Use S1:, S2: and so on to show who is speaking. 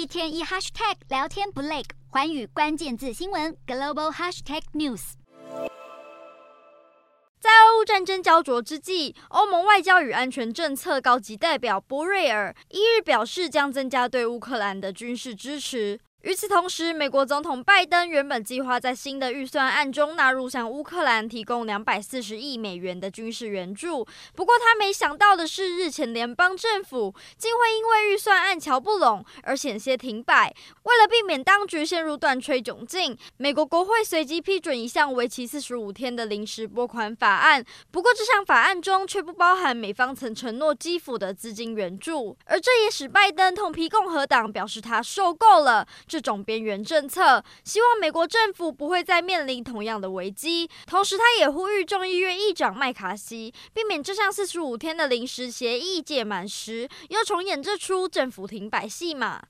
S1: 一天一 hashtag 聊天不累，环宇关键字新闻 global hashtag news。
S2: 在俄乌战争焦灼之际，欧盟外交与安全政策高级代表博瑞尔一日表示，将增加对乌克兰的军事支持。与此同时，美国总统拜登原本计划在新的预算案中纳入向乌克兰提供两百四十亿美元的军事援助。不过，他没想到的是，日前联邦政府竟会因为预算案乔不拢而险些停摆。为了避免当局陷入断炊窘境，美国国会随即批准一项为期四十五天的临时拨款法案。不过，这项法案中却不包含美方曾承诺基辅的资金援助，而这也使拜登痛批共和党，表示他受够了。这种边缘政策，希望美国政府不会再面临同样的危机。同时，他也呼吁众议院议长麦卡锡避免这项四十五天的临时协议届满时，又重演这出政府停摆戏码。